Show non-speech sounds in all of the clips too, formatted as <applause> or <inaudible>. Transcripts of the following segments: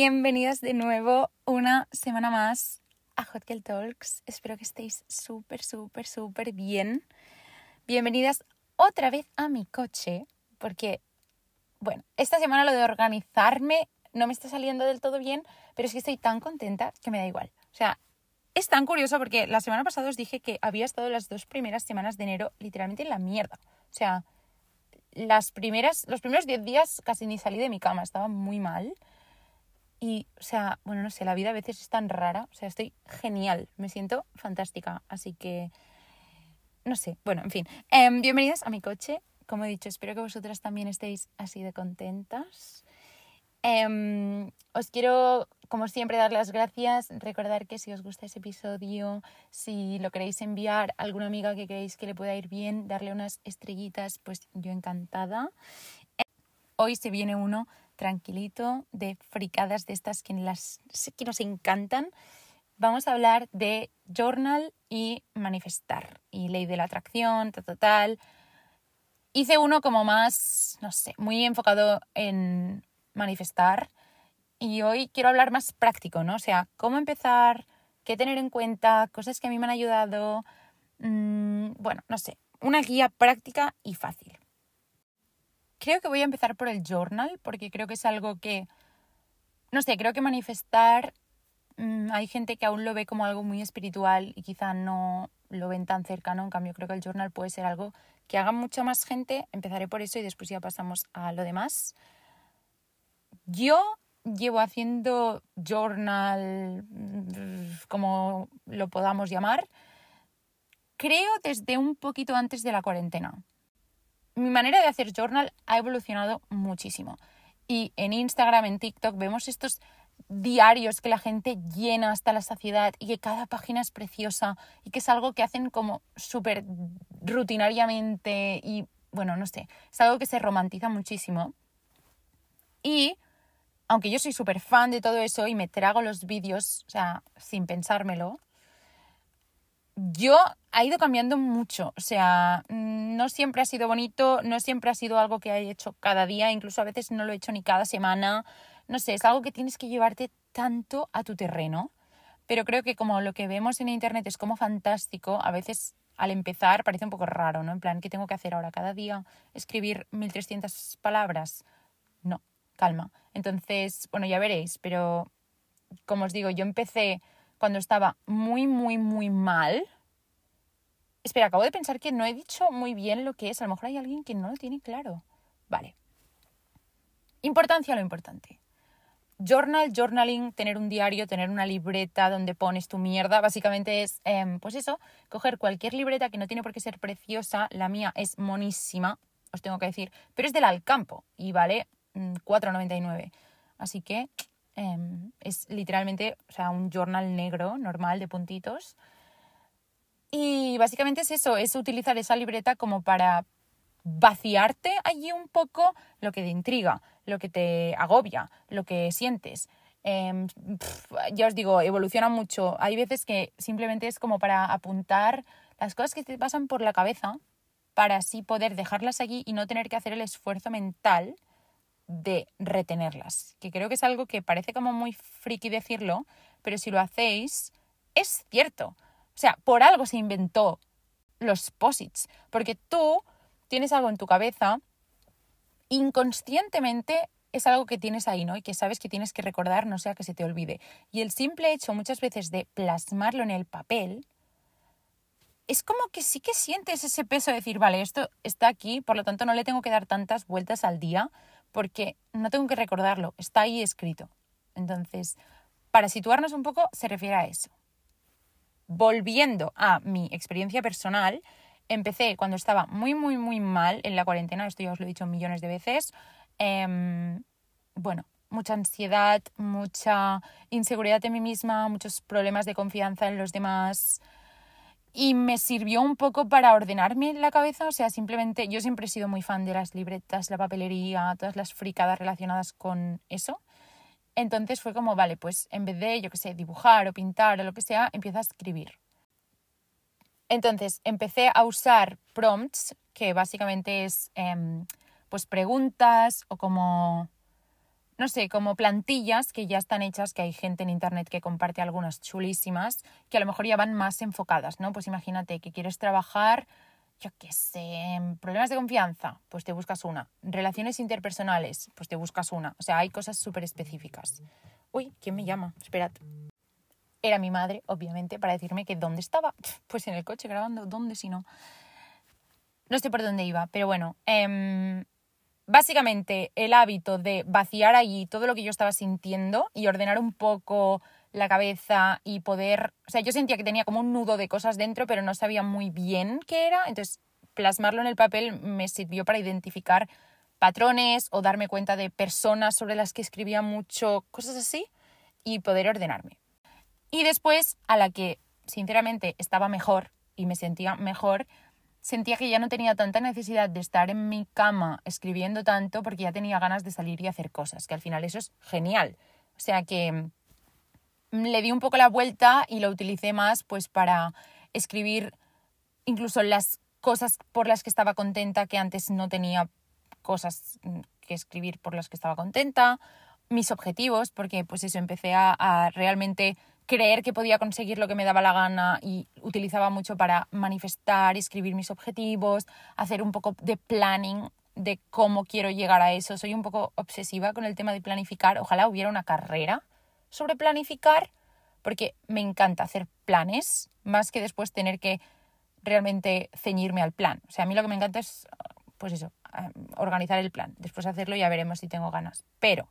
Bienvenidas de nuevo una semana más a Hot Talks. Espero que estéis súper, súper, súper bien. Bienvenidas otra vez a mi coche, porque, bueno, esta semana lo de organizarme no me está saliendo del todo bien, pero es que estoy tan contenta que me da igual. O sea, es tan curioso porque la semana pasada os dije que había estado las dos primeras semanas de enero literalmente en la mierda. O sea, las primeras, los primeros 10 días casi ni salí de mi cama, estaba muy mal. Y, o sea, bueno, no sé, la vida a veces es tan rara. O sea, estoy genial, me siento fantástica. Así que, no sé, bueno, en fin. Eh, bienvenidas a mi coche. Como he dicho, espero que vosotras también estéis así de contentas. Eh, os quiero, como siempre, dar las gracias. Recordar que si os gusta ese episodio, si lo queréis enviar a alguna amiga que creéis que le pueda ir bien, darle unas estrellitas, pues yo encantada. Hoy se viene uno tranquilito de fricadas de estas que, las, que nos encantan. Vamos a hablar de journal y manifestar y ley de la atracción, tal, tal. Hice uno como más, no sé, muy enfocado en manifestar y hoy quiero hablar más práctico, ¿no? O sea, cómo empezar, qué tener en cuenta, cosas que a mí me han ayudado, mmm, bueno, no sé, una guía práctica y fácil. Creo que voy a empezar por el journal porque creo que es algo que, no sé, creo que manifestar, mmm, hay gente que aún lo ve como algo muy espiritual y quizá no lo ven tan cercano, en cambio creo que el journal puede ser algo que haga mucha más gente, empezaré por eso y después ya pasamos a lo demás. Yo llevo haciendo journal, como lo podamos llamar, creo desde un poquito antes de la cuarentena. Mi manera de hacer journal ha evolucionado muchísimo. Y en Instagram, en TikTok, vemos estos diarios que la gente llena hasta la saciedad y que cada página es preciosa y que es algo que hacen como súper rutinariamente y bueno, no sé, es algo que se romantiza muchísimo. Y aunque yo soy súper fan de todo eso y me trago los vídeos, o sea, sin pensármelo, yo ha ido cambiando mucho. O sea, no siempre ha sido bonito, no siempre ha sido algo que he hecho cada día, incluso a veces no lo he hecho ni cada semana. No sé, es algo que tienes que llevarte tanto a tu terreno. Pero creo que como lo que vemos en internet es como fantástico, a veces al empezar parece un poco raro, ¿no? En plan, ¿qué tengo que hacer ahora cada día? ¿Escribir 1300 palabras? No, calma. Entonces, bueno, ya veréis, pero como os digo, yo empecé cuando estaba muy, muy, muy mal. Espera, acabo de pensar que no he dicho muy bien lo que es. A lo mejor hay alguien que no lo tiene claro. Vale. Importancia a lo importante. Journal, journaling, tener un diario, tener una libreta donde pones tu mierda, básicamente es, eh, pues eso, coger cualquier libreta que no tiene por qué ser preciosa, la mía es monísima, os tengo que decir, pero es del Alcampo y vale 4,99. Así que eh, es literalmente o sea, un journal negro normal de puntitos. Y básicamente es eso, es utilizar esa libreta como para vaciarte allí un poco lo que te intriga, lo que te agobia, lo que sientes. Pff, ya os digo, evoluciona mucho. Hay veces que simplemente es como para apuntar las cosas que te pasan por la cabeza para así poder dejarlas allí y no tener que hacer el esfuerzo mental de retenerlas, que creo que es algo que parece como muy friki decirlo, pero si lo hacéis, es cierto. O sea, por algo se inventó los posits, porque tú tienes algo en tu cabeza, inconscientemente es algo que tienes ahí, ¿no? Y que sabes que tienes que recordar, no sea que se te olvide. Y el simple hecho muchas veces de plasmarlo en el papel, es como que sí que sientes ese peso de decir, vale, esto está aquí, por lo tanto no le tengo que dar tantas vueltas al día, porque no tengo que recordarlo, está ahí escrito. Entonces, para situarnos un poco, se refiere a eso. Volviendo a mi experiencia personal, empecé cuando estaba muy, muy, muy mal en la cuarentena, esto ya os lo he dicho millones de veces. Eh, bueno, mucha ansiedad, mucha inseguridad en mí misma, muchos problemas de confianza en los demás, y me sirvió un poco para ordenarme la cabeza, o sea, simplemente yo siempre he sido muy fan de las libretas, la papelería, todas las fricadas relacionadas con eso. Entonces fue como, vale, pues en vez de, yo qué sé, dibujar o pintar o lo que sea, empiezo a escribir. Entonces empecé a usar prompts, que básicamente es eh, pues preguntas o como no sé, como plantillas que ya están hechas, que hay gente en internet que comparte algunas chulísimas, que a lo mejor ya van más enfocadas, ¿no? Pues imagínate que quieres trabajar, yo qué sé, problemas de confianza, pues te buscas una. Relaciones interpersonales, pues te buscas una. O sea, hay cosas súper específicas. Uy, ¿quién me llama? Esperad. Era mi madre, obviamente, para decirme que dónde estaba. <laughs> Pues en el coche grabando, ¿dónde si no? No sé por dónde iba, pero bueno. Eh, básicamente el hábito de vaciar allí todo lo que yo estaba sintiendo y ordenar un poco la cabeza y poder, o sea, yo sentía que tenía como un nudo de cosas dentro, pero no sabía muy bien qué era, entonces plasmarlo en el papel me sirvió para identificar patrones o darme cuenta de personas sobre las que escribía mucho, cosas así, y poder ordenarme. Y después, a la que sinceramente estaba mejor y me sentía mejor, sentía que ya no tenía tanta necesidad de estar en mi cama escribiendo tanto porque ya tenía ganas de salir y hacer cosas, que al final eso es genial. O sea que le di un poco la vuelta y lo utilicé más pues para escribir incluso las cosas por las que estaba contenta que antes no tenía cosas mm, que escribir por las que estaba contenta, mis objetivos, porque pues eso, empecé a, a realmente creer que podía conseguir lo que me daba la gana y utilizaba mucho para manifestar escribir mis objetivos, hacer un poco de planning de cómo quiero llegar a eso. Soy un poco obsesiva con el tema de planificar. Ojalá hubiera una carrera sobre planificar, porque me encanta hacer planes, más que después tener que realmente ceñirme al plan. O sea, a mí lo que me encanta es, pues eso, organizar el plan. Después hacerlo ya veremos si tengo ganas. Pero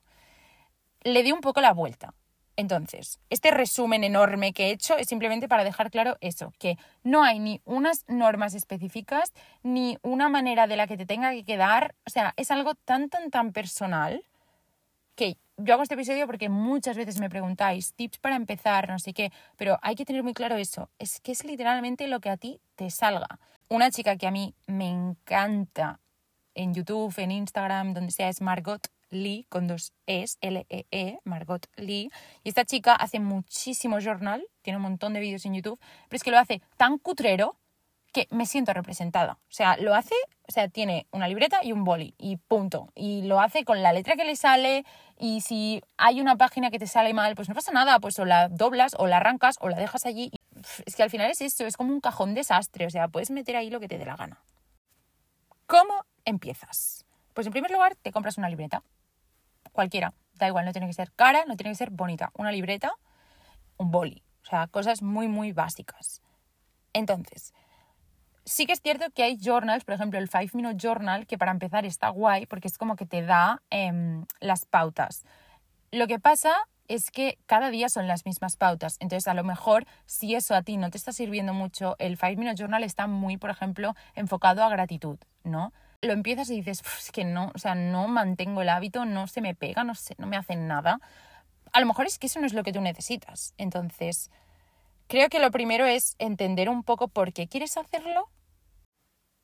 le di un poco la vuelta. Entonces, este resumen enorme que he hecho es simplemente para dejar claro eso, que no hay ni unas normas específicas, ni una manera de la que te tenga que quedar, o sea, es algo tan, tan, tan personal yo hago este episodio porque muchas veces me preguntáis tips para empezar, no sé qué, pero hay que tener muy claro eso, es que es literalmente lo que a ti te salga. Una chica que a mí me encanta en YouTube, en Instagram, donde sea, es Margot Lee, con dos Es, L-E-E, -E, Margot Lee. Y esta chica hace muchísimo journal, tiene un montón de vídeos en YouTube, pero es que lo hace tan cutrero que me siento representada. O sea, lo hace, o sea, tiene una libreta y un boli y punto. Y lo hace con la letra que le sale y si hay una página que te sale mal, pues no pasa nada, pues o la doblas o la arrancas o la dejas allí. Es que al final es esto, es como un cajón desastre, o sea, puedes meter ahí lo que te dé la gana. ¿Cómo empiezas? Pues en primer lugar te compras una libreta cualquiera, da igual, no tiene que ser cara, no tiene que ser bonita, una libreta, un boli, o sea, cosas muy, muy básicas. Entonces, sí que es cierto que hay journals, por ejemplo, el 5 Minute Journal, que para empezar está guay porque es como que te da em, las pautas. Lo que pasa es que cada día son las mismas pautas. Entonces, a lo mejor, si eso a ti no te está sirviendo mucho, el 5 Minute Journal está muy, por ejemplo, enfocado a gratitud, ¿no? lo empiezas y dices, es que no, o sea, no mantengo el hábito, no se me pega, no, sé, no me hacen nada. A lo mejor es que eso no es lo que tú necesitas. Entonces, creo que lo primero es entender un poco por qué quieres hacerlo.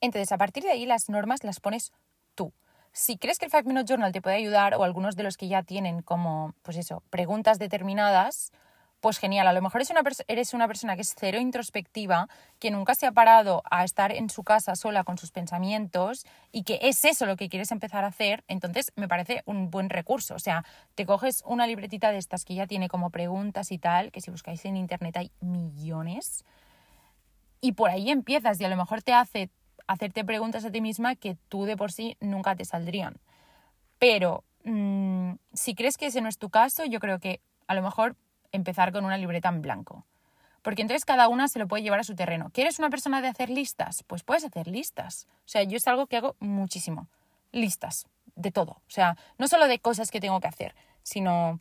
Entonces, a partir de ahí, las normas las pones tú. Si crees que el Five Minute Journal te puede ayudar o algunos de los que ya tienen como, pues eso, preguntas determinadas, pues genial, a lo mejor una eres una persona que es cero introspectiva, que nunca se ha parado a estar en su casa sola con sus pensamientos y que es eso lo que quieres empezar a hacer, entonces me parece un buen recurso. O sea, te coges una libretita de estas que ya tiene como preguntas y tal, que si buscáis en internet hay millones, y por ahí empiezas y a lo mejor te hace hacerte preguntas a ti misma que tú de por sí nunca te saldrían. Pero mm, si crees que ese no es tu caso, yo creo que a lo mejor empezar con una libreta en blanco. Porque entonces cada una se lo puede llevar a su terreno. ¿Quieres una persona de hacer listas? Pues puedes hacer listas. O sea, yo es algo que hago muchísimo. Listas, de todo. O sea, no solo de cosas que tengo que hacer, sino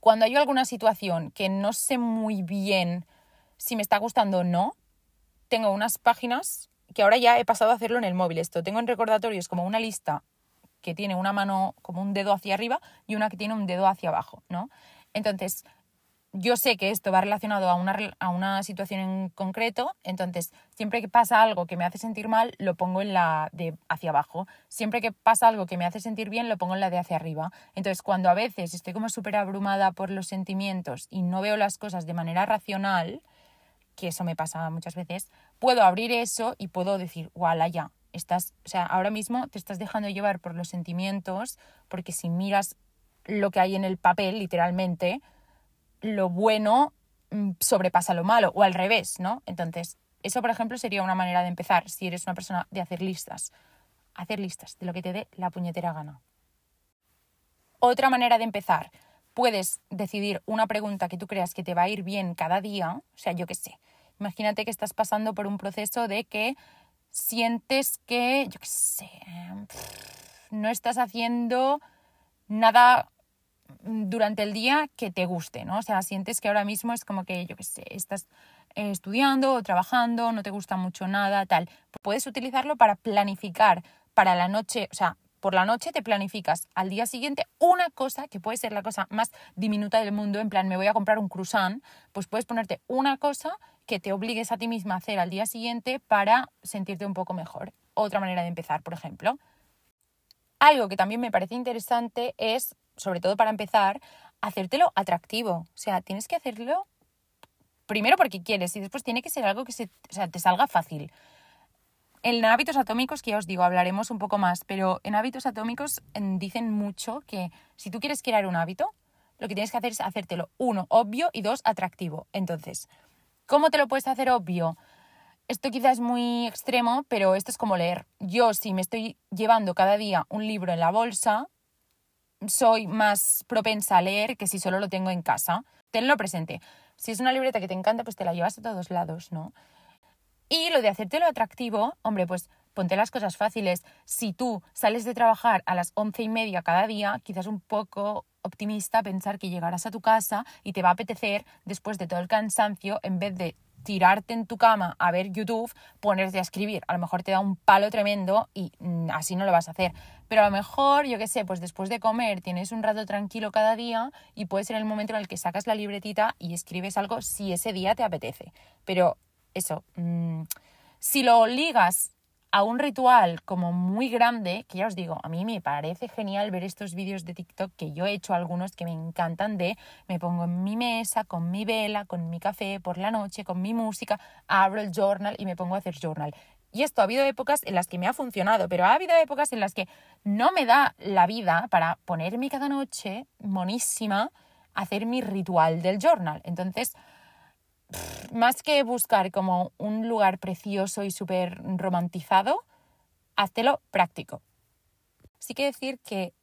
cuando hay alguna situación que no sé muy bien si me está gustando o no, tengo unas páginas que ahora ya he pasado a hacerlo en el móvil. Esto tengo en recordatorios como una lista que tiene una mano como un dedo hacia arriba y una que tiene un dedo hacia abajo, ¿no? Entonces, yo sé que esto va relacionado a una, a una situación en concreto, entonces siempre que pasa algo que me hace sentir mal, lo pongo en la de hacia abajo. Siempre que pasa algo que me hace sentir bien, lo pongo en la de hacia arriba. Entonces, cuando a veces estoy como súper abrumada por los sentimientos y no veo las cosas de manera racional, que eso me pasa muchas veces, puedo abrir eso y puedo decir, ¡wala ya! Estás, o sea, ahora mismo te estás dejando llevar por los sentimientos, porque si miras lo que hay en el papel, literalmente, lo bueno mm, sobrepasa lo malo, o al revés, ¿no? Entonces, eso, por ejemplo, sería una manera de empezar si eres una persona de hacer listas. Hacer listas de lo que te dé la puñetera gana. Otra manera de empezar, puedes decidir una pregunta que tú creas que te va a ir bien cada día, o sea, yo qué sé. Imagínate que estás pasando por un proceso de que sientes que, yo qué sé, no estás haciendo nada durante el día que te guste, ¿no? O sea, sientes que ahora mismo es como que, yo qué sé, estás eh, estudiando o trabajando, no te gusta mucho nada, tal. Puedes utilizarlo para planificar para la noche, o sea, por la noche te planificas al día siguiente una cosa que puede ser la cosa más diminuta del mundo, en plan, me voy a comprar un croissant, pues puedes ponerte una cosa que te obligues a ti misma a hacer al día siguiente para sentirte un poco mejor. Otra manera de empezar, por ejemplo. Algo que también me parece interesante es, sobre todo para empezar, hacértelo atractivo. O sea, tienes que hacerlo primero porque quieres y después tiene que ser algo que se, te salga fácil. En hábitos atómicos, que ya os digo, hablaremos un poco más, pero en hábitos atómicos dicen mucho que si tú quieres crear un hábito, lo que tienes que hacer es hacértelo, uno, obvio y dos, atractivo. Entonces, ¿cómo te lo puedes hacer obvio? Esto quizás es muy extremo, pero esto es como leer. Yo, si me estoy llevando cada día un libro en la bolsa, soy más propensa a leer que si solo lo tengo en casa. Tenlo presente. Si es una libreta que te encanta, pues te la llevas a todos lados, ¿no? Y lo de hacértelo atractivo, hombre, pues ponte las cosas fáciles. Si tú sales de trabajar a las once y media cada día, quizás un poco optimista pensar que llegarás a tu casa y te va a apetecer, después de todo el cansancio, en vez de tirarte en tu cama a ver YouTube, ponerte a escribir. A lo mejor te da un palo tremendo y mm, así no lo vas a hacer. Pero a lo mejor, yo qué sé, pues después de comer tienes un rato tranquilo cada día y puede ser el momento en el que sacas la libretita y escribes algo si ese día te apetece. Pero eso, mm, si lo ligas a un ritual como muy grande, que ya os digo, a mí me parece genial ver estos vídeos de TikTok que yo he hecho algunos que me encantan de me pongo en mi mesa con mi vela, con mi café por la noche, con mi música, abro el journal y me pongo a hacer journal. Y esto ha habido épocas en las que me ha funcionado, pero ha habido épocas en las que no me da la vida para ponerme cada noche monísima a hacer mi ritual del journal. Entonces, más que buscar como un lugar precioso y súper romantizado, háztelo práctico. Sí que decir que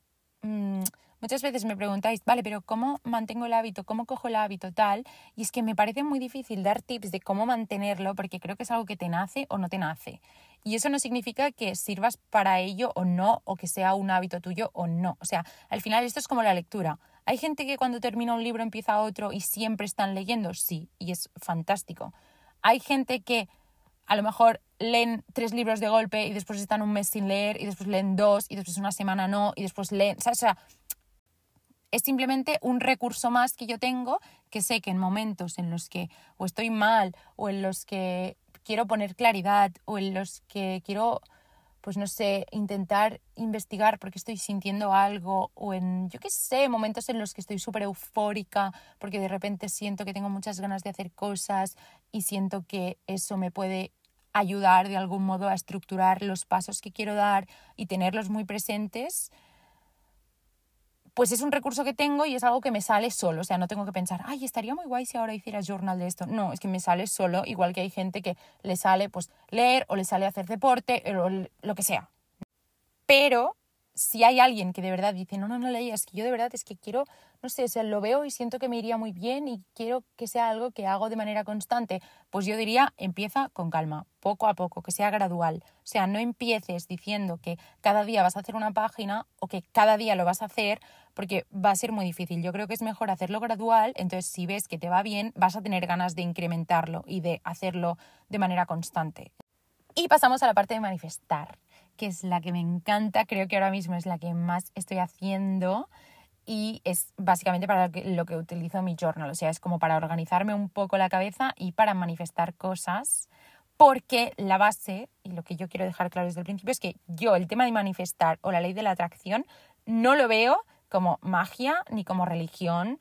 mm, muchas veces me preguntáis, vale, pero ¿cómo mantengo el hábito? ¿Cómo cojo el hábito tal? Y es que me parece muy difícil dar tips de cómo mantenerlo porque creo que es algo que te nace o no te nace. Y eso no significa que sirvas para ello o no, o que sea un hábito tuyo o no. O sea, al final esto es como la lectura. ¿Hay gente que cuando termina un libro empieza otro y siempre están leyendo? Sí, y es fantástico. Hay gente que a lo mejor leen tres libros de golpe y después están un mes sin leer y después leen dos y después una semana no y después leen... O sea, es simplemente un recurso más que yo tengo que sé que en momentos en los que o estoy mal o en los que quiero poner claridad o en los que quiero, pues no sé, intentar investigar porque estoy sintiendo algo o en, yo qué sé, momentos en los que estoy súper eufórica porque de repente siento que tengo muchas ganas de hacer cosas y siento que eso me puede ayudar de algún modo a estructurar los pasos que quiero dar y tenerlos muy presentes, pues es un recurso que tengo y es algo que me sale solo. O sea, no tengo que pensar, ay, estaría muy guay si ahora hiciera journal de esto. No, es que me sale solo, igual que hay gente que le sale pues leer o le sale hacer deporte o lo que sea. Pero si hay alguien que de verdad dice, no, no, no leías, que yo de verdad es que quiero, no sé, o lo veo y siento que me iría muy bien y quiero que sea algo que hago de manera constante, pues yo diría, empieza con calma, poco a poco, que sea gradual. O sea, no empieces diciendo que cada día vas a hacer una página o que cada día lo vas a hacer, porque va a ser muy difícil. Yo creo que es mejor hacerlo gradual, entonces si ves que te va bien, vas a tener ganas de incrementarlo y de hacerlo de manera constante. Y pasamos a la parte de manifestar que es la que me encanta, creo que ahora mismo es la que más estoy haciendo y es básicamente para lo que, utilizo mi journal, o sea, es como para organizarme un poco la cabeza y para manifestar cosas, porque la base, y lo que yo quiero dejar claro desde el principio, es que yo el tema de manifestar o la ley de la atracción no lo veo como magia ni como religión.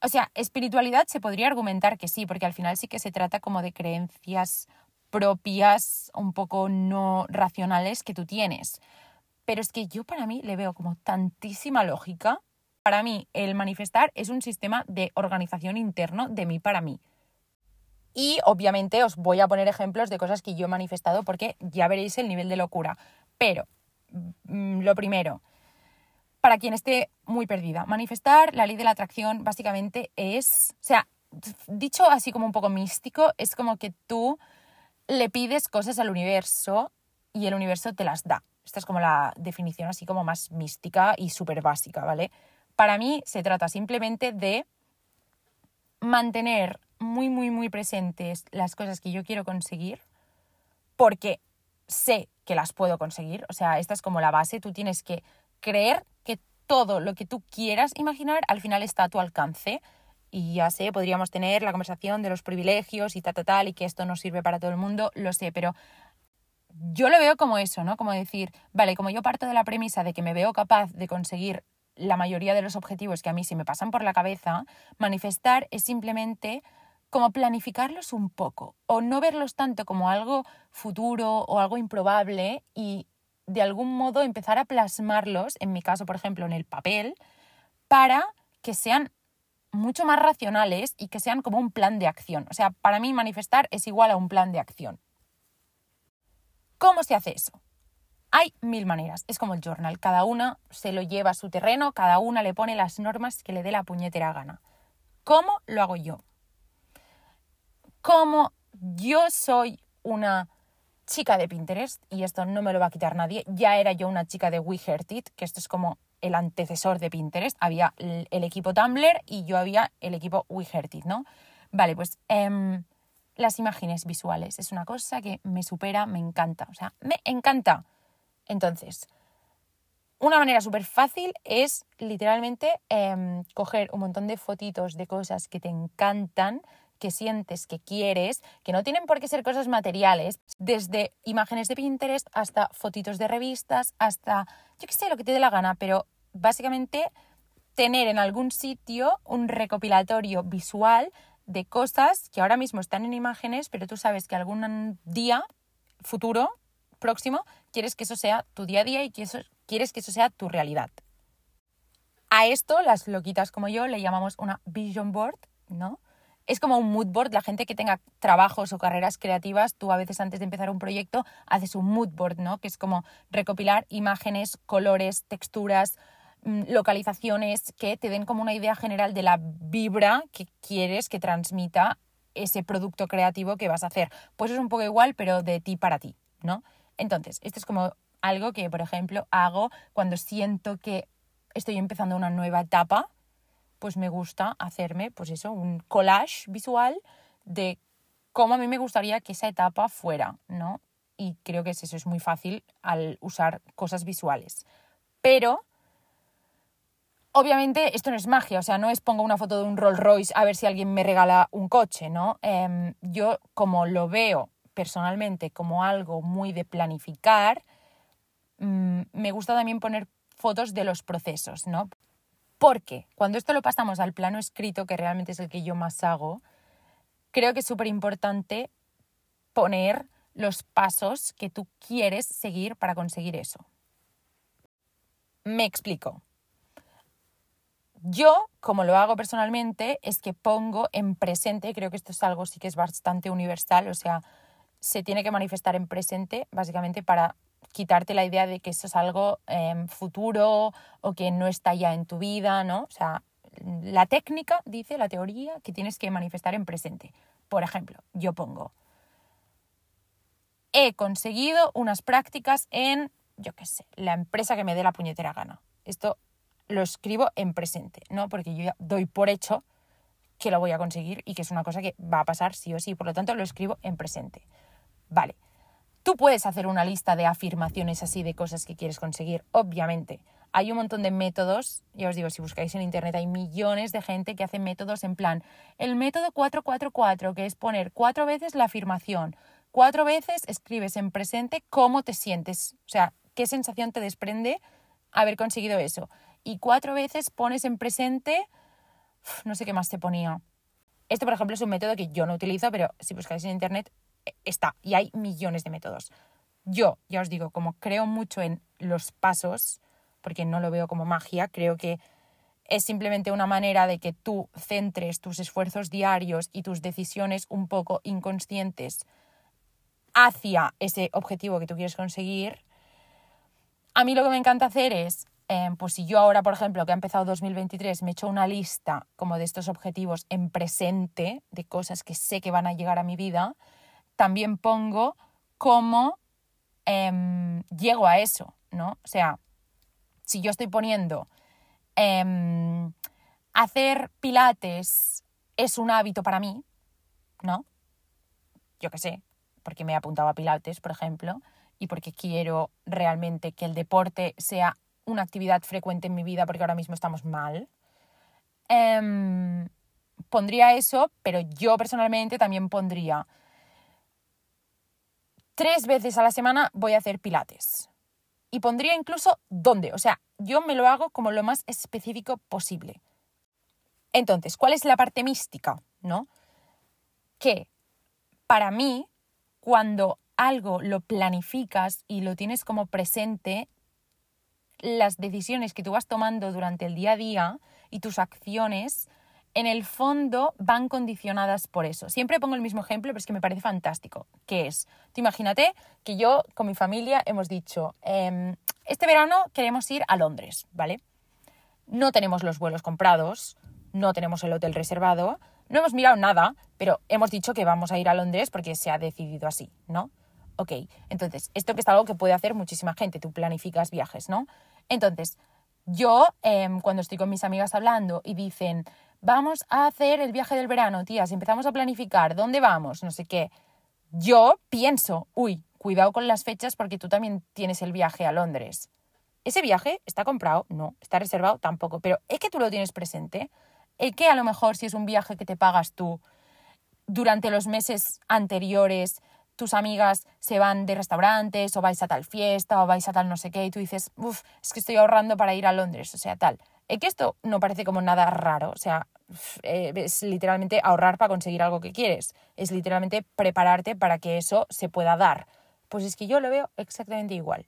O sea, espiritualidad se podría argumentar que sí, porque al final sí que se trata como de creencias propias, un poco no racionales que tú tienes. Pero es que yo para mí le veo como tantísima lógica Para mí, el manifestar es un sistema de organización interno de mí para mí. Y obviamente os voy a poner ejemplos de cosas que yo he manifestado porque ya veréis el nivel de locura. Pero, mm, lo primero, para quien esté muy perdida, manifestar la ley de la atracción básicamente es, o sea, dicho así como un poco místico, es como que tú le pides cosas al universo y el universo te las da. Esta es como la definición así como más mística y súper básica, ¿vale? Para mí se trata simplemente de mantener muy, muy, muy presentes las cosas que yo quiero conseguir, porque sé que las puedo conseguir. O sea, esta es como la base. Tú tienes que creer que todo lo que tú quieras imaginar al final está a tu alcance. Y ya sé, podríamos tener la conversación de los privilegios y tal, tal, tal, y que esto no sirve para todo el mundo, lo sé, pero yo lo veo como eso, ¿no? Como decir, vale, como yo parto de la premisa de que me veo capaz de conseguir la mayoría de los objetivos que a mí se me pasan por la cabeza, manifestar es simplemente como planificarlos un poco o no verlos tanto como algo futuro o algo improbable y de algún modo empezar a plasmarlos, en mi caso, por ejemplo, en el papel, para que sean mucho más racionales y que sean como un plan de acción. O sea, para mí manifestar es igual a un plan de acción. ¿Cómo se hace eso? Hay mil maneras, es como el journal, cada una se lo lleva a su terreno, cada una le pone las normas que le dé la puñetera gana. ¿Cómo lo hago yo? Como yo soy una chica de Pinterest, y esto no me lo va a quitar nadie, ya era yo una chica de WeHeartIt, que esto es como el antecesor de Pinterest. Había el, equipo Tumblr y yo había el equipo WeHeartIt, ¿no? Vale, pues em, las imágenes visuales es una cosa que me supera, me encanta, o sea, me encanta. Entonces, una manera súper fácil es literalmente em, coger un montón de fotitos de cosas que te encantan, que sientes, que quieres, que no tienen por qué ser cosas materiales, desde imágenes de Pinterest hasta fotitos de revistas, hasta, yo qué sé, lo que te dé la gana, pero básicamente tener en algún sitio un recopilatorio visual de cosas que ahora mismo están en imágenes, pero tú sabes que algún día futuro, próximo, quieres que eso sea tu día a día y que eso, quieres que eso sea tu realidad. A esto, las loquitas como yo, le llamamos una vision board, ¿no? Es como un mood board. La gente que tenga trabajos o carreras creativas, tú a veces antes de empezar un proyecto haces un mood board, ¿no? Que es como recopilar imágenes, colores, texturas, mm, localizaciones que te den como una idea general de la vibra que quieres que transmita ese producto creativo que vas a hacer. Pues es un poco igual, pero de ti para ti, ¿no? Entonces, esto es como algo que, por ejemplo, hago cuando siento que estoy empezando una nueva etapa pues me gusta hacerme, pues eso, un collage visual de cómo a mí me gustaría que esa etapa fuera, ¿no? Y creo que eso es muy fácil al usar cosas visuales. Pero, obviamente, esto no es magia, o sea, no es pongo una foto de un Rolls Royce a ver si alguien me regala un coche, ¿no? Em, yo, como lo veo personalmente como algo muy de planificar, mm, me gusta también poner fotos de los procesos, ¿no? Porque cuando esto lo pasamos al plano escrito, que realmente es el que yo más hago, creo que es súper importante poner los pasos que tú quieres seguir para conseguir eso. Me explico. Yo, como lo hago personalmente, es que pongo en presente, creo que esto es algo sí que es bastante universal, o sea, se tiene que manifestar en presente, básicamente para quitarte la idea de que eso es algo em, futuro o que no está ya en tu vida, ¿no? O sea, la técnica dice, la teoría, que tienes que manifestar en presente. Por ejemplo, yo pongo, he conseguido unas prácticas en, yo qué sé, la empresa que me dé la puñetera gana. Esto lo escribo en presente, ¿no? Porque yo ya doy por hecho que lo voy a conseguir y que es una cosa que va a pasar sí o sí. Por lo tanto, lo escribo en presente. Vale. Tú puedes hacer una lista de afirmaciones así de cosas que quieres conseguir, obviamente. Hay un montón de métodos, ya os digo, si buscáis en internet hay millones de gente que hace métodos en plan, el método 444, que es poner cuatro veces la afirmación, cuatro veces escribes en presente cómo te sientes, o sea, qué sensación te desprende haber conseguido eso. Y cuatro veces pones en presente, no sé qué más te ponía. Este, por ejemplo, es un método que yo no utilizo, pero si buscáis en internet está y hay millones de métodos. Yo, ya os digo, como creo mucho en los pasos, porque no lo veo como magia, creo que es simplemente una manera de que tú centres tus esfuerzos diarios y tus decisiones un poco inconscientes hacia ese objetivo que tú quieres conseguir. A mí lo que me encanta hacer es, em, pues si yo ahora, por ejemplo, que ha empezado 2023, me he hecho una lista como de estos objetivos en presente, de cosas que sé que van a llegar a mi vida, también pongo cómo em, llego a eso, ¿no? O sea, si yo estoy poniendo Em, hacer pilates es un hábito para mí, ¿no? Yo qué sé, porque me he apuntado a pilates, por ejemplo, y porque quiero realmente que el deporte sea una actividad frecuente en mi vida porque ahora mismo estamos mal. Em, pondría eso, pero yo personalmente también pondría tres veces a la semana voy a hacer pilates. Y pondría incluso dónde, o sea, yo me lo hago como lo más específico posible. Entonces, ¿cuál es la parte mística? ¿No? Que para mí, cuando algo lo planificas y lo tienes como presente, las decisiones que tú vas tomando durante el día a día y tus acciones, en el fondo van condicionadas por eso. Siempre pongo el mismo ejemplo, pero es que me parece fantástico, que es, tú imagínate que yo con mi familia hemos dicho, em, este verano queremos ir a Londres, ¿vale? No tenemos los vuelos comprados, no tenemos el hotel reservado, no hemos mirado nada, pero hemos dicho que vamos a ir a Londres porque se ha decidido así, ¿no? Ok, entonces, esto que es algo que puede hacer muchísima gente, tú planificas viajes, ¿no? Entonces, yo em, cuando estoy con mis amigas hablando y dicen, vamos a hacer el viaje del verano, tías, empezamos a planificar, ¿dónde vamos? No sé qué. Yo pienso, uy, cuidado con las fechas porque tú también tienes el viaje a Londres. ¿Ese viaje está comprado? No. ¿Está reservado? Tampoco. Pero es que tú lo tienes presente. Es que a lo mejor si es un viaje que te pagas tú durante los meses anteriores, tus amigas se van de restaurantes o vais a tal fiesta o vais a tal no sé qué y tú dices, uff, es que estoy ahorrando para ir a Londres, o sea, tal. Es que esto no parece como nada raro, o sea, eh, es literalmente ahorrar para conseguir algo que quieres, es literalmente prepararte para que eso se pueda dar. Pues es que yo lo veo exactamente igual.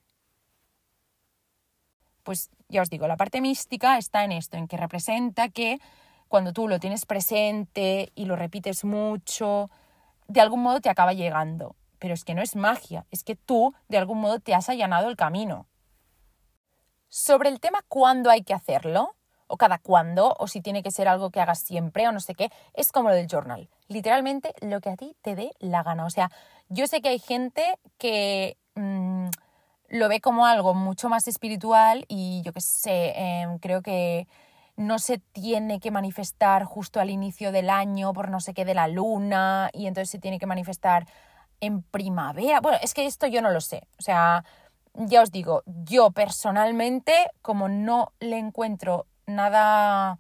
Pues ya os digo, la parte mística está en esto, en que representa que cuando tú lo tienes presente y lo repites mucho, de algún modo te acaba llegando. Pero es que no es magia, es que tú de algún modo te has allanado el camino. Sobre el tema cuándo hay que hacerlo, o cada cuándo, o si tiene que ser algo que hagas siempre, o no sé qué, es como lo del journal. Literalmente lo que a ti te dé la gana. O sea, yo sé que hay gente que mm, lo ve como algo mucho más espiritual y yo qué sé, em, creo que no se tiene que manifestar justo al inicio del año por no sé qué de la luna y entonces se tiene que manifestar en primavera. Bueno, es que esto yo no lo sé. O sea, ya os digo, yo personalmente, como no le encuentro nada...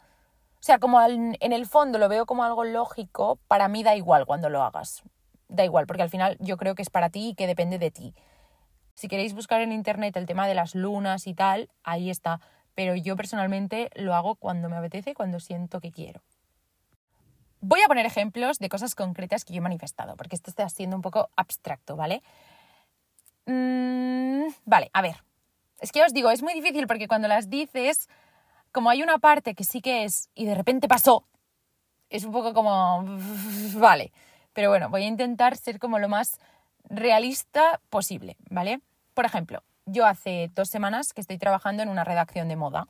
O sea, como en el fondo lo veo como algo lógico, para mí da igual cuando lo hagas da igual, porque al final yo creo que es para ti y que depende de ti. Si queréis buscar en internet el tema de las lunas y tal, ahí está. Pero yo personalmente lo hago cuando me apetece, cuando siento que quiero. Voy a poner ejemplos de cosas concretas que yo he manifestado, porque esto está siendo un poco abstracto, ¿vale? Mm, vale, a ver. Es que os digo, es muy difícil porque cuando las dices, como hay una parte que sí que es y de repente pasó, es un poco como, <laughs> vale. Pero bueno, voy a intentar ser como lo más realista posible, ¿vale? Por ejemplo, yo hace dos semanas que estoy trabajando en una redacción de moda.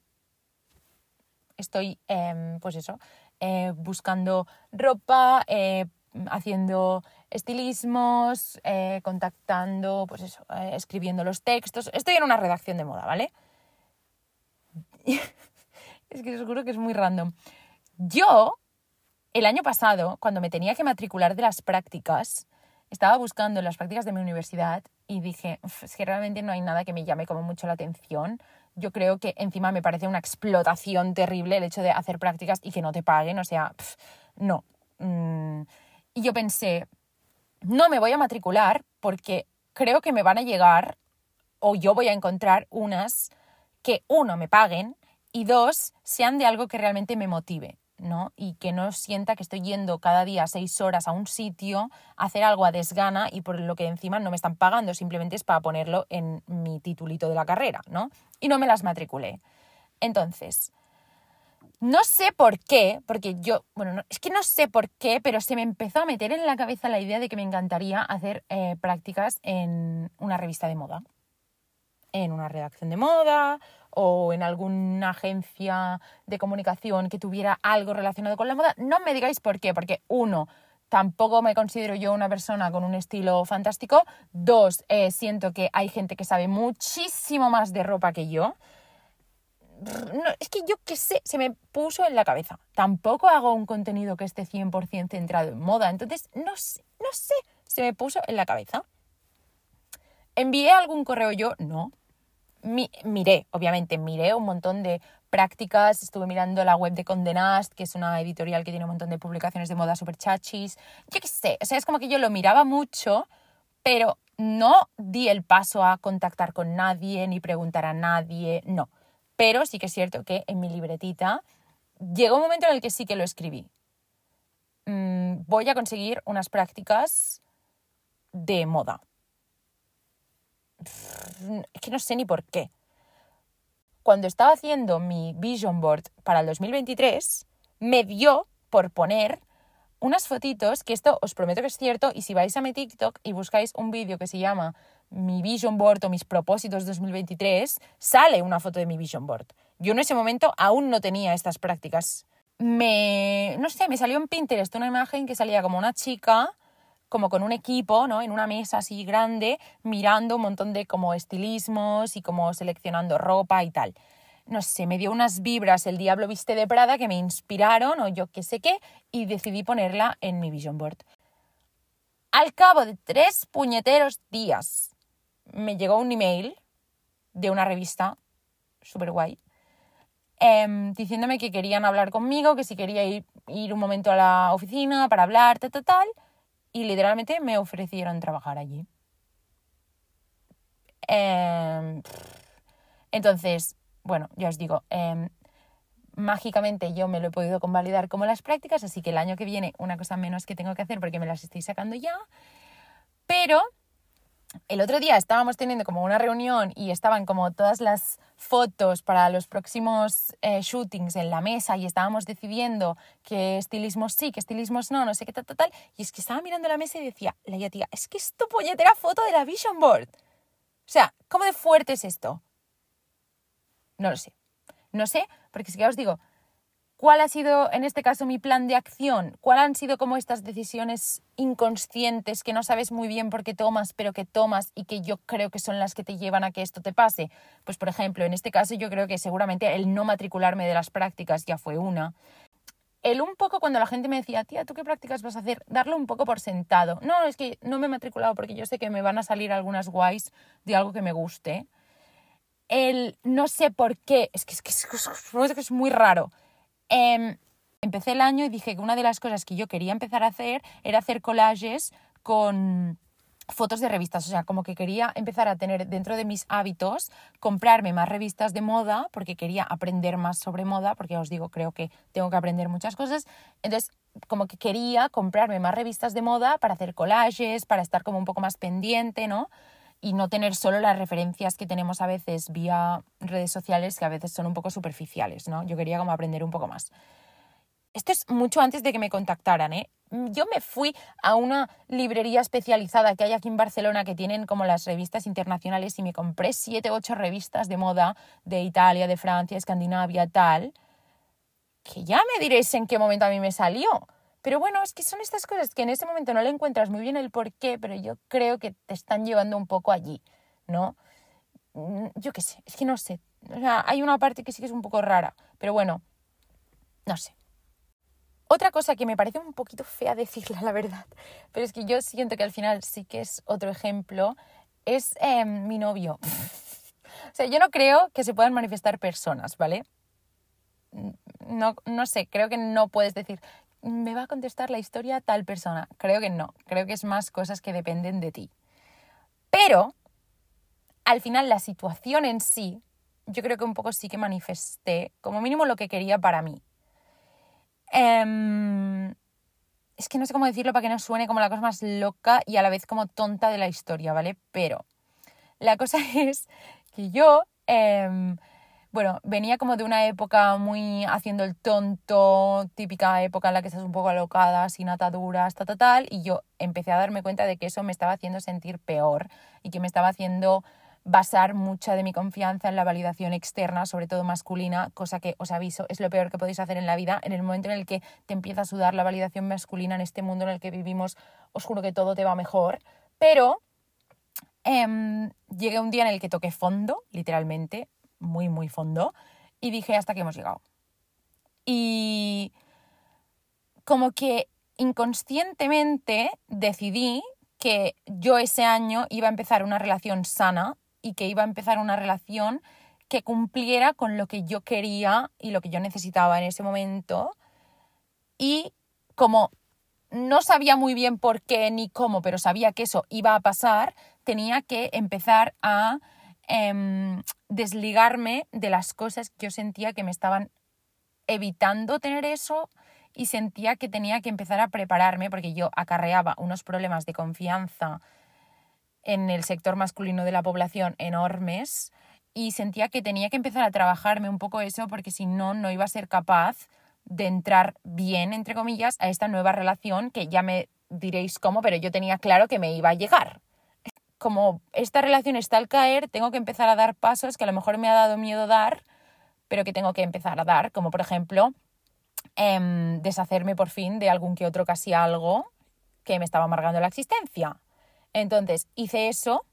Estoy, em, pues eso, eh, buscando ropa, eh, haciendo estilismos, eh, contactando, pues eso, escribiendo los textos. Estoy en una redacción de moda, ¿vale? <laughs> es que os juro que es muy random. Yo el año pasado, cuando me tenía que matricular de las prácticas, estaba buscando las prácticas de mi universidad y dije, es que realmente no hay nada que me llame como mucho la atención. Yo creo que encima me parece una explotación terrible el hecho de hacer prácticas y que no te paguen, o sea, no. Mm. Y yo pensé, no me voy a matricular porque creo que me van a llegar o yo voy a encontrar unas que, uno, me paguen y dos, sean de algo que realmente me motive. ¿No? Y que no sienta que estoy yendo cada día seis horas a un sitio a hacer algo a desgana y por lo que encima no me están pagando, simplemente es para ponerlo en mi titulito de la carrera, ¿no? Y no me las matriculé. Entonces, no sé por qué, porque yo, bueno, es que no sé por qué, pero se me empezó a meter en la cabeza la idea de que me encantaría hacer eh, prácticas en una revista de moda, en una redacción de moda o en alguna agencia de comunicación que tuviera algo relacionado con la moda. No me digáis por qué, porque uno, tampoco me considero yo una persona con un estilo fantástico. Dos, eh, siento que hay gente que sabe muchísimo más de ropa que yo es que yo qué sé, se me puso en la cabeza. Tampoco hago un contenido que esté 100% centrado en moda, entonces no, no sé, se me puso en la cabeza. ¿Envié algún correo yo? No. Miré, obviamente, miré un montón de prácticas, estuve mirando la web de Condenast, que es una editorial que tiene un montón de publicaciones de moda super chachis. Yo qué sé, o sea, es como que yo lo miraba mucho, pero no di el paso a contactar con nadie ni preguntar a nadie, no pero sí que es cierto que en mi libretita llegó un momento en el que sí que lo escribí. Mm, voy a conseguir unas prácticas de moda. Es que no sé ni por qué. Cuando estaba haciendo mi vision board para el 2023, me dio por poner unas fotitos, que esto os prometo que es cierto, y si vais a mi TikTok y buscáis un vídeo que se llama mi vision board o mis propósitos 2023, sale una foto de mi vision board. Yo en ese momento aún no tenía estas prácticas. Me, no sé, me salió en Pinterest una imagen que salía como una chica, como con un equipo, ¿no? En una mesa así grande, mirando un montón de como estilismos y como seleccionando ropa y tal. No sé, me dio unas vibras el Diablo Viste de Prada que me inspiraron o yo qué sé qué y decidí ponerla en mi vision board. Al cabo de tres puñeteros días me llegó un email de una revista súper guay em, diciéndome que querían hablar conmigo, que si quería ir, ir, un momento a la oficina para hablar, tal, tal, tal, y literalmente me ofrecieron trabajar allí. Em, entonces, bueno, ya os digo, em, mágicamente yo me lo he podido convalidar como las prácticas, así que el año que viene una cosa menos que tengo que hacer porque me las estoy sacando ya, pero el otro día estábamos teniendo como una reunión y estaban como todas las fotos para los próximos eh, shootings en la mesa y estábamos decidiendo qué estilismos sí, qué estilismos no, no sé qué tal, tal. Y es que estaba mirando la mesa y decía, la tía, es que es tu puñetera foto de la Vision Board. O sea, ¿cómo de fuerte es esto? No lo sé. No sé, porque es que ya os digo, ¿Cuál ha sido, en este caso, mi plan de acción? ¿Cuáles han sido como estas decisiones inconscientes que no sabes muy bien por qué tomas, pero que tomas y que yo creo que son las que te llevan a que esto te pase? Pues, por ejemplo, en este caso yo creo que seguramente el no matricularme de las prácticas ya fue una. El un poco cuando la gente me decía, tía, ¿tú qué prácticas vas a hacer? Darlo un poco por sentado. No, es que no me he matriculado porque yo sé que me van a salir algunas guays de algo que me guste. El no sé por qué, es que es, que es, es muy raro Em, empecé el año y dije que una de las cosas que yo quería empezar a hacer era hacer collages con fotos de revistas, o sea, como que quería empezar a tener dentro de mis hábitos comprarme más revistas de moda porque quería aprender más sobre moda, porque os digo, creo que tengo que aprender muchas cosas. Entonces, como que quería comprarme más revistas de moda para hacer collages, para estar como un poco más pendiente, ¿no? Y no tener solo las referencias que tenemos a veces vía redes sociales que a veces son un poco superficiales, ¿no? Yo quería como aprender un poco más. Esto es mucho antes de que me contactaran, ¿eh? Yo me fui a una librería especializada que hay aquí en Barcelona que tienen como las revistas internacionales y me compré siete, ocho revistas de moda de Italia, de Francia, Escandinavia, tal, que ya me diréis en qué momento a mí me salió. Pero bueno, es que son estas cosas que en ese momento no le encuentras muy bien el por qué, pero yo creo que te están llevando un poco allí, ¿no? Mm, yo qué sé, es que no sé. Hay una parte que sí que es un poco rara, pero bueno, no sé. Otra cosa que me parece un poquito fea decirla, la verdad, pero es que yo siento que al final sí que es otro ejemplo, es em, mi novio. <laughs> o sea, yo no creo que se puedan manifestar personas, ¿vale? No, no sé, creo que no puedes decir, me va a contestar la historia tal persona. Creo que no, creo que es más cosas que dependen de ti. Pero, al final, la situación en sí, yo creo que un poco sí que manifesté, como mínimo, lo que quería para mí. Em, es que no sé cómo decirlo para que no suene como la cosa más loca y a la vez como tonta de la historia, ¿vale? Pero la cosa <laughs> es que yo, em, bueno, venía como de una época muy haciendo el tonto, típica época en la que estás un poco alocada, sin ataduras, tal, tal, tal, y yo empecé a darme cuenta de que eso me estaba haciendo sentir peor y que me estaba haciendo basar mucha de mi confianza en la validación externa, sobre todo masculina, cosa que os aviso, es lo peor que podéis hacer en la vida. En el momento en el que te empieza a sudar la validación masculina en este mundo en el que vivimos, os juro que todo te va mejor. Pero eh, llegué un día en el que toqué fondo, literalmente, muy, muy fondo, y dije hasta que hemos llegado. Y como que inconscientemente decidí que yo ese año iba a empezar una relación sana y que iba a empezar una relación que cumpliera con lo que yo quería y lo que yo necesitaba en ese momento. Y como no sabía muy bien por qué ni cómo, pero sabía que eso iba a pasar, tenía que empezar a em, desligarme de las cosas que yo sentía que me estaban evitando tener eso y sentía que tenía que empezar a prepararme porque yo acarreaba unos problemas de confianza en el sector masculino de la población enormes y sentía que tenía que empezar a trabajarme un poco eso porque si no, no iba a ser capaz de entrar bien, entre comillas, a esta nueva relación que ya me diréis cómo, pero yo tenía claro que me iba a llegar. Como esta relación está al caer, tengo que empezar a dar pasos que a lo mejor me ha dado miedo dar, pero que tengo que empezar a dar, como por ejemplo em, deshacerme por fin de algún que otro casi algo que me estaba amargando la existencia. Entonces hice eso,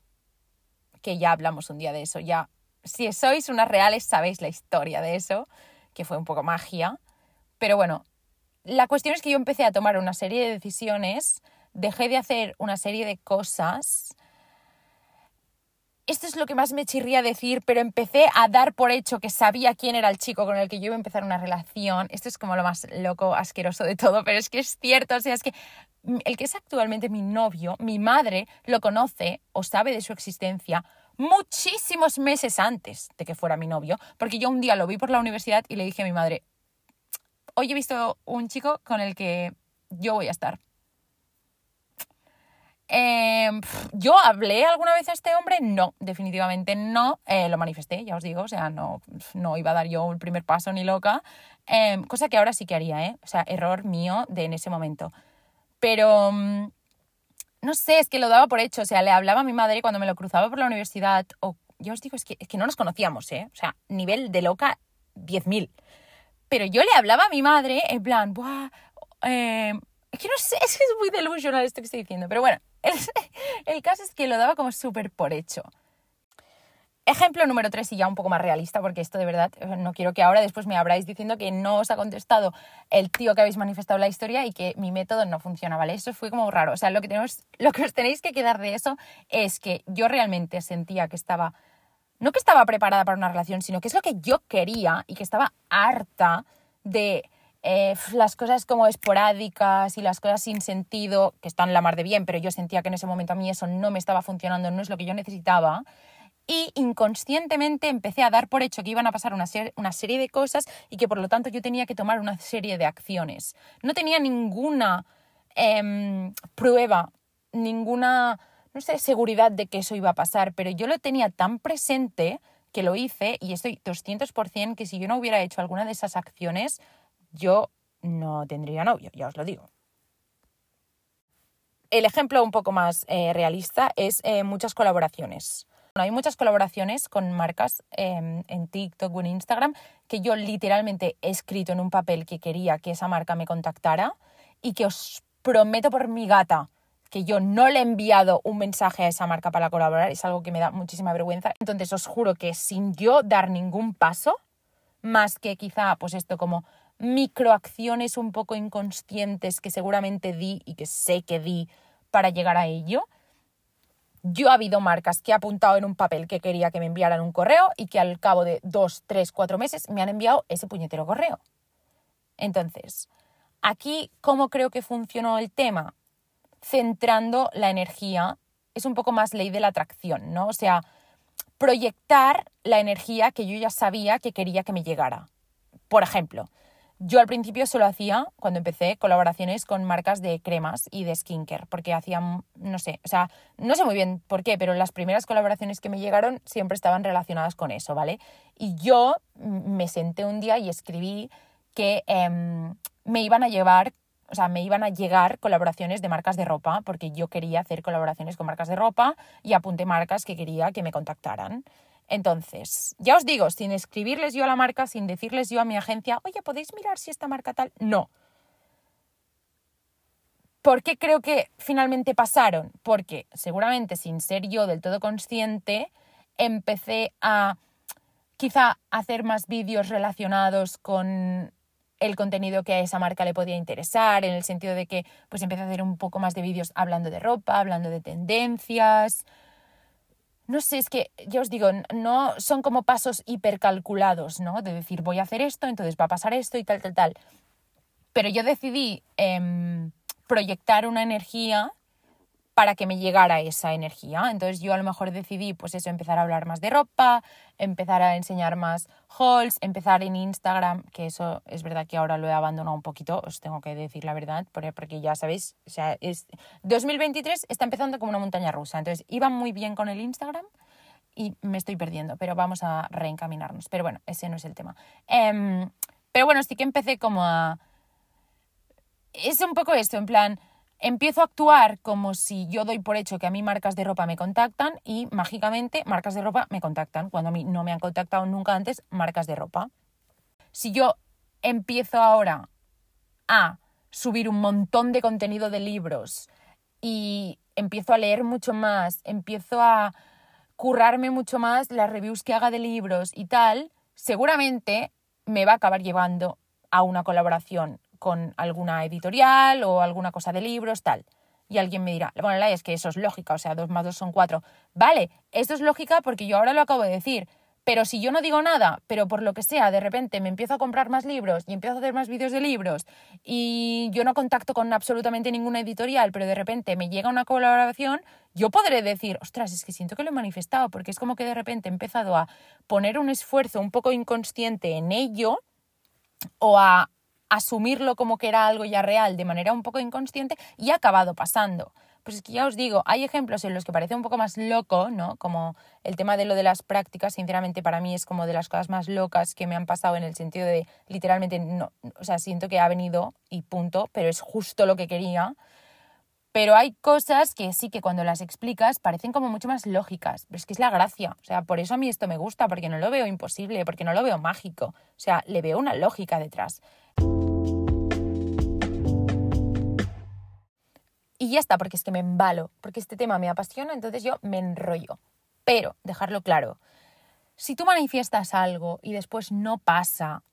que ya hablamos un día de eso, ya si sois unas reales sabéis la historia de eso, que fue un poco magia. Pero bueno, la cuestión es que yo empecé a tomar una serie de decisiones, dejé de hacer una serie de cosas. Esto es lo que más me chirría decir, pero empecé a dar por hecho que sabía quién era el chico con el que yo iba a empezar una relación. Esto es como lo más loco, asqueroso de todo, pero es que es cierto, o sea, es que el que es actualmente mi novio, mi madre lo conoce o sabe de su existencia muchísimos meses antes de que fuera mi novio, porque yo un día lo vi por la universidad y le dije a mi madre, hoy he visto un chico con el que yo voy a estar. Em, ¿Yo hablé alguna vez a este hombre? No, definitivamente no. Eh, lo manifesté, ya os digo, o sea, no, no iba a dar yo el primer paso ni loca. Em, cosa que ahora sí que haría, ¿eh? O sea, error mío de en ese momento. Pero mm, no sé, es que lo daba por hecho. O sea, le hablaba a mi madre cuando me lo cruzaba por la universidad. O yo os digo, es que, es que no nos conocíamos, ¿eh? O sea, nivel de loca 10.000. Pero yo le hablaba a mi madre en plan, Buah, eh, es que no sé, <laughs> es que es muy delusional esto que estoy diciendo, pero bueno, <laughs> el, caso es que lo daba como súper por hecho. Ejemplo número tres y ya un poco más realista, porque esto de verdad eh, no quiero que ahora después me abráis diciendo que no os ha contestado el tío que habéis manifestado la historia y que mi método no funciona, ¿vale? Eso fue como raro. O sea, lo que, tenemos, <laughs> lo que os tenéis que quedar de eso es que yo realmente sentía que estaba no que estaba preparada para una relación, sino que es lo que yo quería y que estaba harta de eh, las cosas como esporádicas y las cosas sin sentido, que están la mar de bien, pero yo sentía que en ese momento a mí eso no me estaba funcionando, no es lo que yo necesitaba. Y inconscientemente empecé a dar por hecho que iban a pasar una, una serie de cosas y que por lo tanto yo tenía que tomar una serie de acciones. No tenía ninguna em, prueba, ninguna no sé, seguridad de que eso iba a pasar, pero yo lo tenía tan presente que lo hice y estoy 200% que si yo no hubiera hecho alguna de esas acciones, yo no tendría novio, ya os lo digo. El ejemplo un poco más eh, realista es eh, muchas colaboraciones. Bueno, hay muchas colaboraciones con marcas em, en TikTok o en Instagram que yo literalmente he escrito en un papel que quería que esa marca me contactara y que os prometo por mi gata que yo no le he enviado un mensaje a esa marca para colaborar, es algo que me da muchísima vergüenza. Entonces os juro que sin yo dar ningún paso, más que quizá pues esto como microacciones un poco inconscientes que seguramente di y que sé que di para llegar a ello, yo ha habido marcas que he apuntado en un papel que quería que me enviaran un correo y que al cabo de dos, tres, cuatro meses me han enviado ese puñetero correo. Entonces, aquí, ¿cómo creo que funcionó el tema? centrando la energía. Es un poco más ley de la atracción, ¿no? O sea, proyectar la energía que yo ya sabía que quería que me llegara. Por ejemplo, yo al principio solo hacía, cuando empecé, colaboraciones con marcas de cremas y de skincare, porque hacían, no sé, o sea, no sé muy bien por qué, pero las primeras colaboraciones que me llegaron siempre estaban relacionadas con eso, ¿vale? Y yo me senté un día y escribí que em, me iban a llevar, o sea, me iban a llegar colaboraciones de marcas de ropa, porque yo quería hacer colaboraciones con marcas de ropa y apunté marcas que quería que me contactaran. Entonces, ya os digo, sin escribirles yo a la marca, sin decirles yo a mi agencia, oye, ¿podéis mirar si esta marca tal? No. ¿Por qué creo que finalmente pasaron? Porque seguramente sin ser yo del todo consciente, empecé a quizá hacer más vídeos relacionados con el contenido que a esa marca le podía interesar, en el sentido de que pues empecé a hacer un poco más de vídeos hablando de ropa, hablando de tendencias, no sé, es que yo os digo, no son como pasos hipercalculados, ¿no? De decir, voy a hacer esto, entonces va a pasar esto y tal, tal, tal. Pero yo decidí em, proyectar una energía para que me llegara esa energía. Entonces yo a lo mejor decidí, pues eso, empezar a hablar más de ropa, empezar a enseñar más hauls, empezar en Instagram, que eso es verdad que ahora lo he abandonado un poquito, os tengo que decir la verdad, porque ya sabéis, o sea, es 2023 está empezando como una montaña rusa, entonces iba muy bien con el Instagram y me estoy perdiendo, pero vamos a reencaminarnos. Pero bueno, ese no es el tema. Em, pero bueno, sí que empecé como a... Es un poco esto, en plan, empiezo a actuar como si yo doy por hecho que a mí marcas de ropa me contactan y mágicamente marcas de ropa me contactan, cuando a mí no me han contactado nunca antes marcas de ropa. Si yo empiezo ahora a subir un montón de contenido de libros y empiezo a leer mucho más, empiezo a currarme mucho más las reviews que haga de libros y tal, seguramente me va a acabar llevando a una colaboración con alguna editorial o alguna cosa de libros, tal. Y alguien me dirá, bueno, la es que eso es lógica, o sea, dos más dos son cuatro. Vale, esto es lógica porque yo ahora lo acabo de decir, pero si yo no digo nada, pero por lo que sea, de repente me empiezo a comprar más libros y empiezo a hacer más vídeos de libros y yo no contacto con absolutamente ninguna editorial, pero de repente me llega una colaboración, yo podré decir, ostras, es que siento que lo he manifestado, porque es como que de repente he empezado a poner un esfuerzo un poco inconsciente en ello o a asumirlo como que era algo ya real de manera un poco inconsciente y ha acabado pasando. Pues es que ya os digo, hay ejemplos en los que parece un poco más loco, ¿no? Como el tema de lo de las prácticas, sinceramente para mí es como de las cosas más locas que me han pasado en el sentido de literalmente, no, o sea, siento que ha venido y punto, pero es justo lo que quería. Pero hay cosas que sí que cuando las explicas parecen como mucho más lógicas, pero es que es la gracia. O sea, por eso a mí esto me gusta, porque no lo veo imposible, porque no lo veo mágico. O sea, le veo una lógica detrás. Y ya está, porque es que me embalo, porque este tema me apasiona, entonces yo me enrollo. Pero, dejarlo claro, si tú manifiestas algo y después no pasa,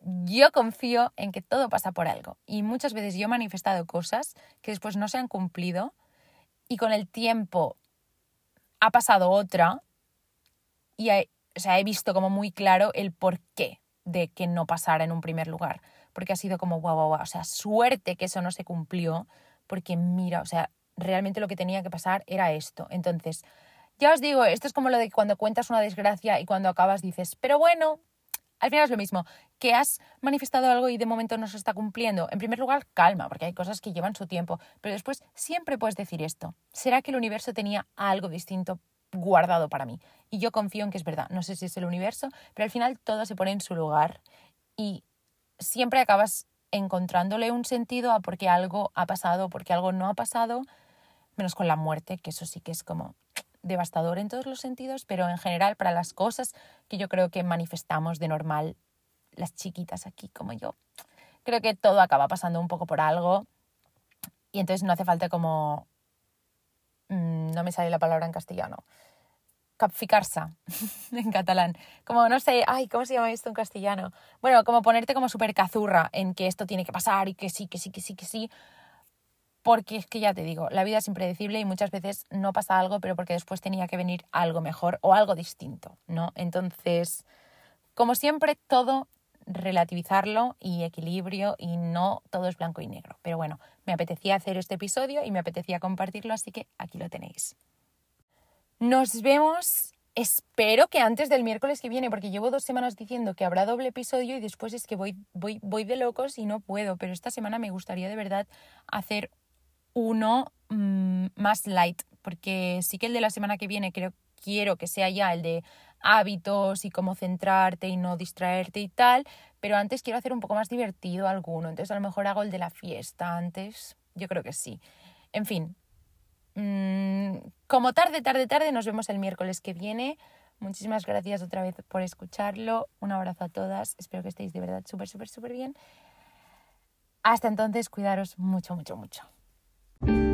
yo confío en que todo pasa por algo. Y muchas veces yo he manifestado cosas que después no se han cumplido y con el tiempo ha pasado otra y he, o sea, he visto como muy claro el porqué de que no pasara en un primer lugar. Porque ha sido como, guau, guau, guau, o sea, suerte que eso no se cumplió porque mira, o sea, realmente lo que tenía que pasar era esto. Entonces, ya os digo, esto es como lo de cuando cuentas una desgracia y cuando acabas dices, pero bueno, al final es lo mismo, que has manifestado algo y de momento no se está cumpliendo. En primer lugar, calma, porque hay cosas que llevan su tiempo, pero después siempre puedes decir esto. ¿Será que el universo tenía algo distinto guardado para mí? Y yo confío en que es verdad. No sé si es el universo, pero al final todo se pone en su lugar y siempre acabas encontrándole un sentido a por qué algo ha pasado, por qué algo no ha pasado, menos con la muerte, que eso sí que es como devastador en todos los sentidos, pero en general para las cosas que yo creo que manifestamos de normal, las chiquitas aquí como yo, creo que todo acaba pasando un poco por algo. Y entonces no hace falta como... Mm, no me sale la palabra en castellano capficarse <laughs> en catalán. Como no sé, ay, ¿cómo se llama esto en castellano? Bueno, como ponerte como súper cazurra en que esto tiene que pasar y que sí, que sí, que sí, que sí. Porque es que ya te digo, la vida es impredecible y muchas veces no pasa algo, pero porque después tenía que venir algo mejor o algo distinto, ¿no? Entonces, como siempre, todo relativizarlo y equilibrio y no todo es blanco y negro. Pero bueno, me apetecía hacer este episodio y me apetecía compartirlo, así que aquí lo tenéis. Nos vemos espero que antes del miércoles que viene, porque llevo dos semanas diciendo que habrá doble episodio y después es que voy, voy, voy de locos y no puedo, pero esta semana me gustaría de verdad hacer uno mm, más light, porque sí que el de la semana que viene creo quiero que sea ya el de hábitos y cómo centrarte y no distraerte y tal, pero antes quiero hacer un poco más divertido alguno, entonces a lo mejor hago el de la fiesta antes, yo creo que sí. En fin, mm, como tarde, tarde, tarde, nos vemos el miércoles que viene. Muchísimas gracias otra vez por escucharlo. Un abrazo a todas. Espero que estéis de verdad súper, súper, súper bien. Hasta entonces, cuidaros mucho, mucho, mucho.